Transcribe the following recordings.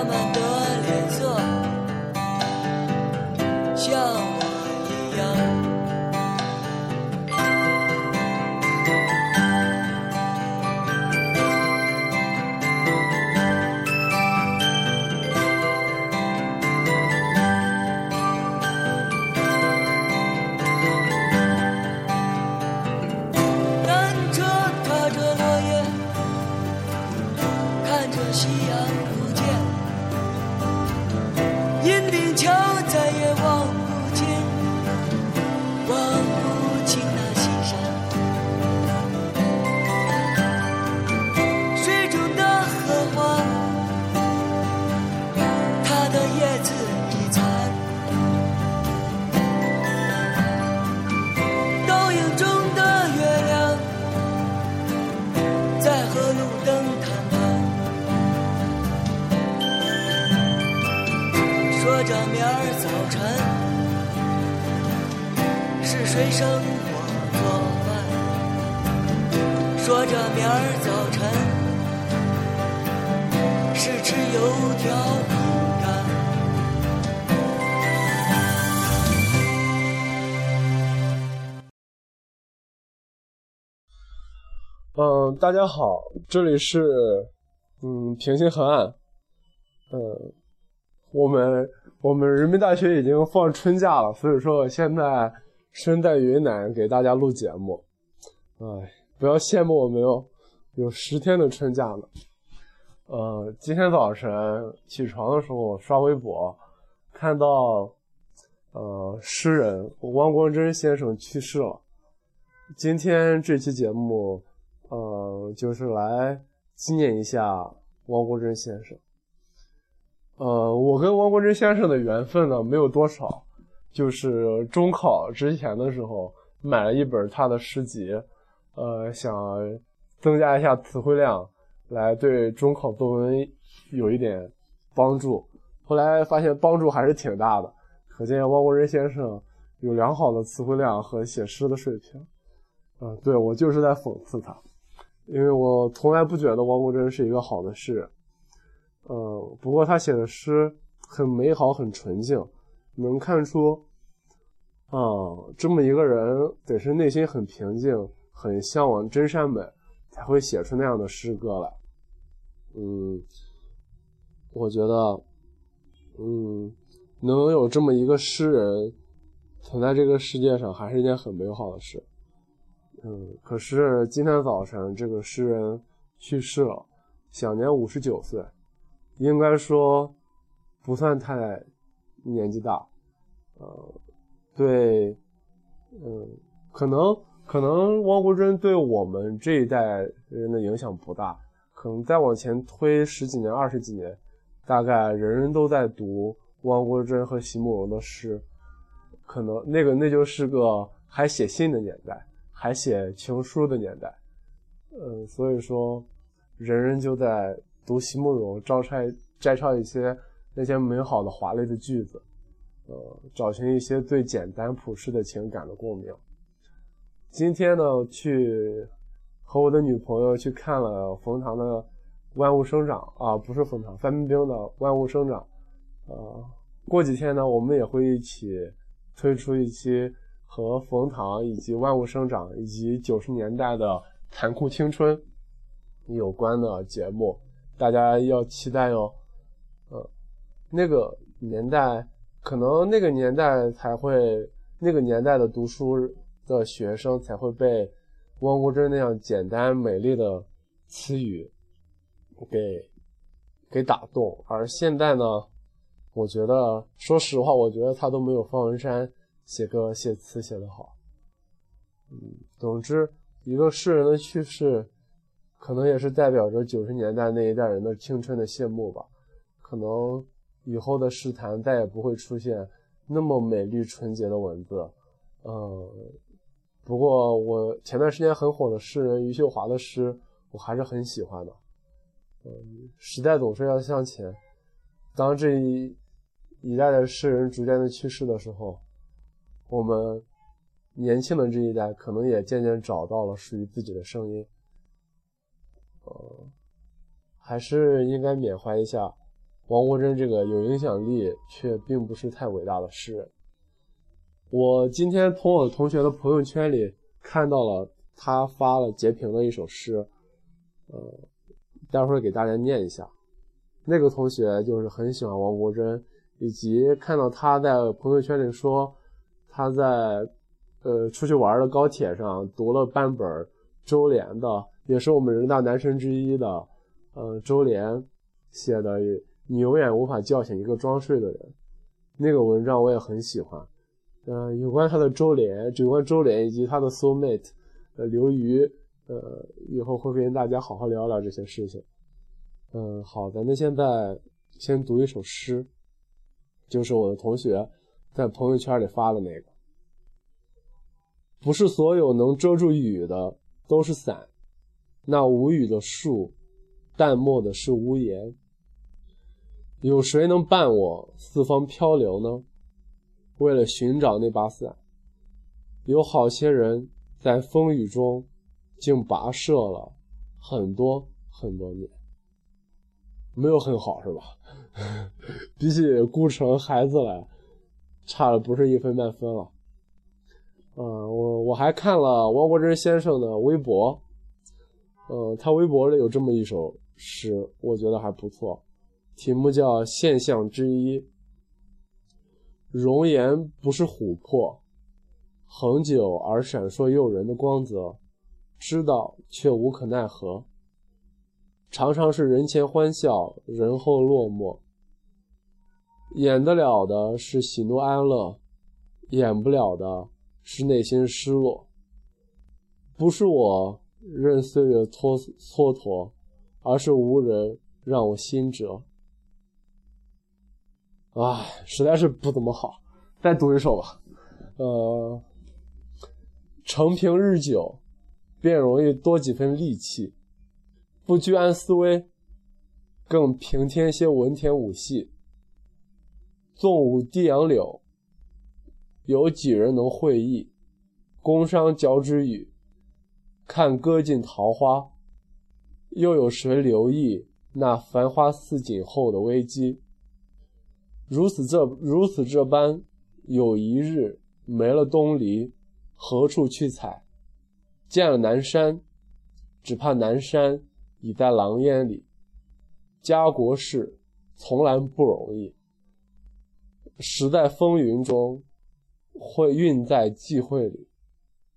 Roman. 说着明儿早晨是谁生我做饭，说着明儿早晨是吃油条饼干。嗯，大家好，这里是嗯平行河岸，嗯，我们我们人民大学已经放春假了，所以说我现在身在云南给大家录节目，哎，不要羡慕我们哟，有十天的春假呢。呃，今天早晨起床的时候刷微博，看到呃诗人汪国真先生去世了。今天这期节目。呃，就是来纪念一下汪国真先生。呃，我跟汪国真先生的缘分呢没有多少，就是中考之前的时候买了一本他的诗集，呃，想增加一下词汇量，来对中考作文有一点帮助。后来发现帮助还是挺大的，可见汪国真先生有良好的词汇量和写诗的水平。嗯、对我就是在讽刺他。因为我从来不觉得汪国真是一个好的诗人，呃，不过他写的诗很美好，很纯净，能看出，啊、这么一个人得是内心很平静，很向往真善美，才会写出那样的诗歌来。嗯，我觉得，嗯，能有这么一个诗人存在这个世界上，还是一件很美好的事。嗯，可是今天早晨这个诗人去世了，享年五十九岁，应该说不算太年纪大。呃，对，嗯，可能可能汪国真对我们这一代人的影响不大，可能再往前推十几年、二十几年，大概人人都在读汪国真和席慕容的诗，可能那个那就是个还写信的年代。还写情书的年代，嗯，所以说，人人就在读席慕容，摘抄摘抄一些那些美好的华丽的句子，呃，找寻一些最简单朴实的情感的共鸣。今天呢，去和我的女朋友去看了冯唐的《万物生长》啊，不是冯唐，范冰冰的《万物生长》。呃，过几天呢，我们也会一起推出一期。和冯唐以及万物生长以及九十年代的残酷青春有关的节目，大家要期待哟。呃，那个年代可能那个年代才会，那个年代的读书的学生才会被汪国真那样简单美丽的词语给给打动，而现在呢，我觉得，说实话，我觉得他都没有方文山。写歌写词写得好，嗯，总之，一个诗人的去世，可能也是代表着九十年代那一代人的青春的谢幕吧。可能以后的诗坛再也不会出现那么美丽纯洁的文字。嗯，不过我前段时间很火的诗人余秀华的诗，我还是很喜欢的。嗯，时代总是要向前，当这一一代的诗人逐渐的去世的时候。我们年轻的这一代可能也渐渐找到了属于自己的声音，呃，还是应该缅怀一下王国珍这个有影响力却并不是太伟大的诗人。我今天从我同学的朋友圈里看到了他发了截屏的一首诗，呃，待会儿给大家念一下。那个同学就是很喜欢王国珍，以及看到他在朋友圈里说。他在呃出去玩的高铁上读了半本周濂的，也是我们人大男神之一的呃周濂写的“你永远无法叫醒一个装睡的人”，那个文章我也很喜欢。嗯，有关他的周濂，有关周濂以及他的 soul mate，呃，刘瑜，呃，以后会跟大家好好聊聊这些事情。嗯，好的，那现在先读一首诗，就是我的同学在朋友圈里发的那个。不是所有能遮住雨的都是伞，那无语的树，淡漠的是屋檐。有谁能伴我四方漂流呢？为了寻找那把伞，有好些人在风雨中，竟跋涉了很多很多年。没有很好是吧？比起孤城孩子来，差了不是一分半分了。嗯，我我还看了汪国真先生的微博，嗯，他微博里有这么一首诗，我觉得还不错，题目叫《现象之一》。容颜不是琥珀，恒久而闪烁诱人的光泽，知道却无可奈何。常常是人前欢笑，人后落寞。演得了的是喜怒哀乐，演不了的是内心失落。不是我任岁月蹉蹉跎，而是无人让我心折。唉，实在是不怎么好，再读一首吧。呃，承平日久，便容易多几分戾气；不居安思危，更平添些文田武戏。纵舞低杨柳，有几人能会意？宫商角徵羽，看歌尽桃花，又有谁留意那繁花似锦后的危机？如此这如此这般，有一日没了东篱，何处去采？见了南山，只怕南山已在狼烟里。家国事从来不容易，时在风云中，会运在际会里。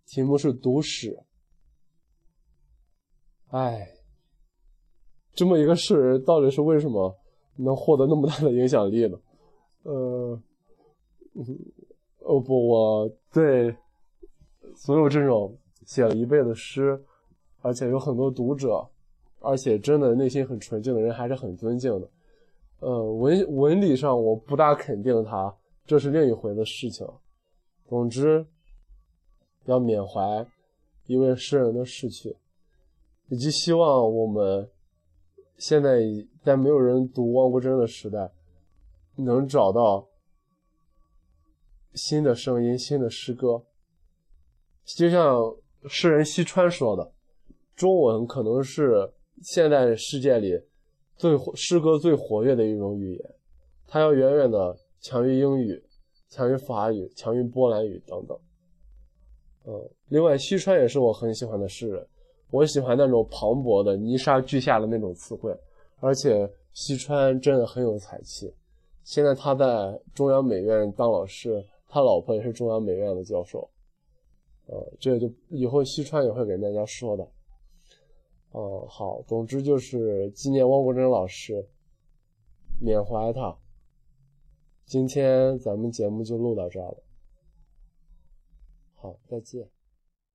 题目是读史。哎，这么一个诗人，到底是为什么能获得那么大的影响力呢？呃，哦不，我对所有这种写了一辈子诗，而且有很多读者，而且真的内心很纯净的人，还是很尊敬的。呃，文文理上我不大肯定他，这是另一回的事情。总之，要缅怀一位诗人的逝去，以及希望我们现在在没有人读汪国真的时代。能找到新的声音、新的诗歌，就像诗人西川说的：“中文可能是现代世界里最诗歌最活跃的一种语言，它要远远的强于英语、强于法语、强于波兰语等等。”嗯，另外，西川也是我很喜欢的诗人，我喜欢那种磅礴的泥沙俱下的那种词汇，而且西川真的很有才气。现在他在中央美院当老师，他老婆也是中央美院的教授，呃，这就以后西川也会给大家说的，哦，好，总之就是纪念汪国真老师，缅怀他。今天咱们节目就录到这儿了，好，再见。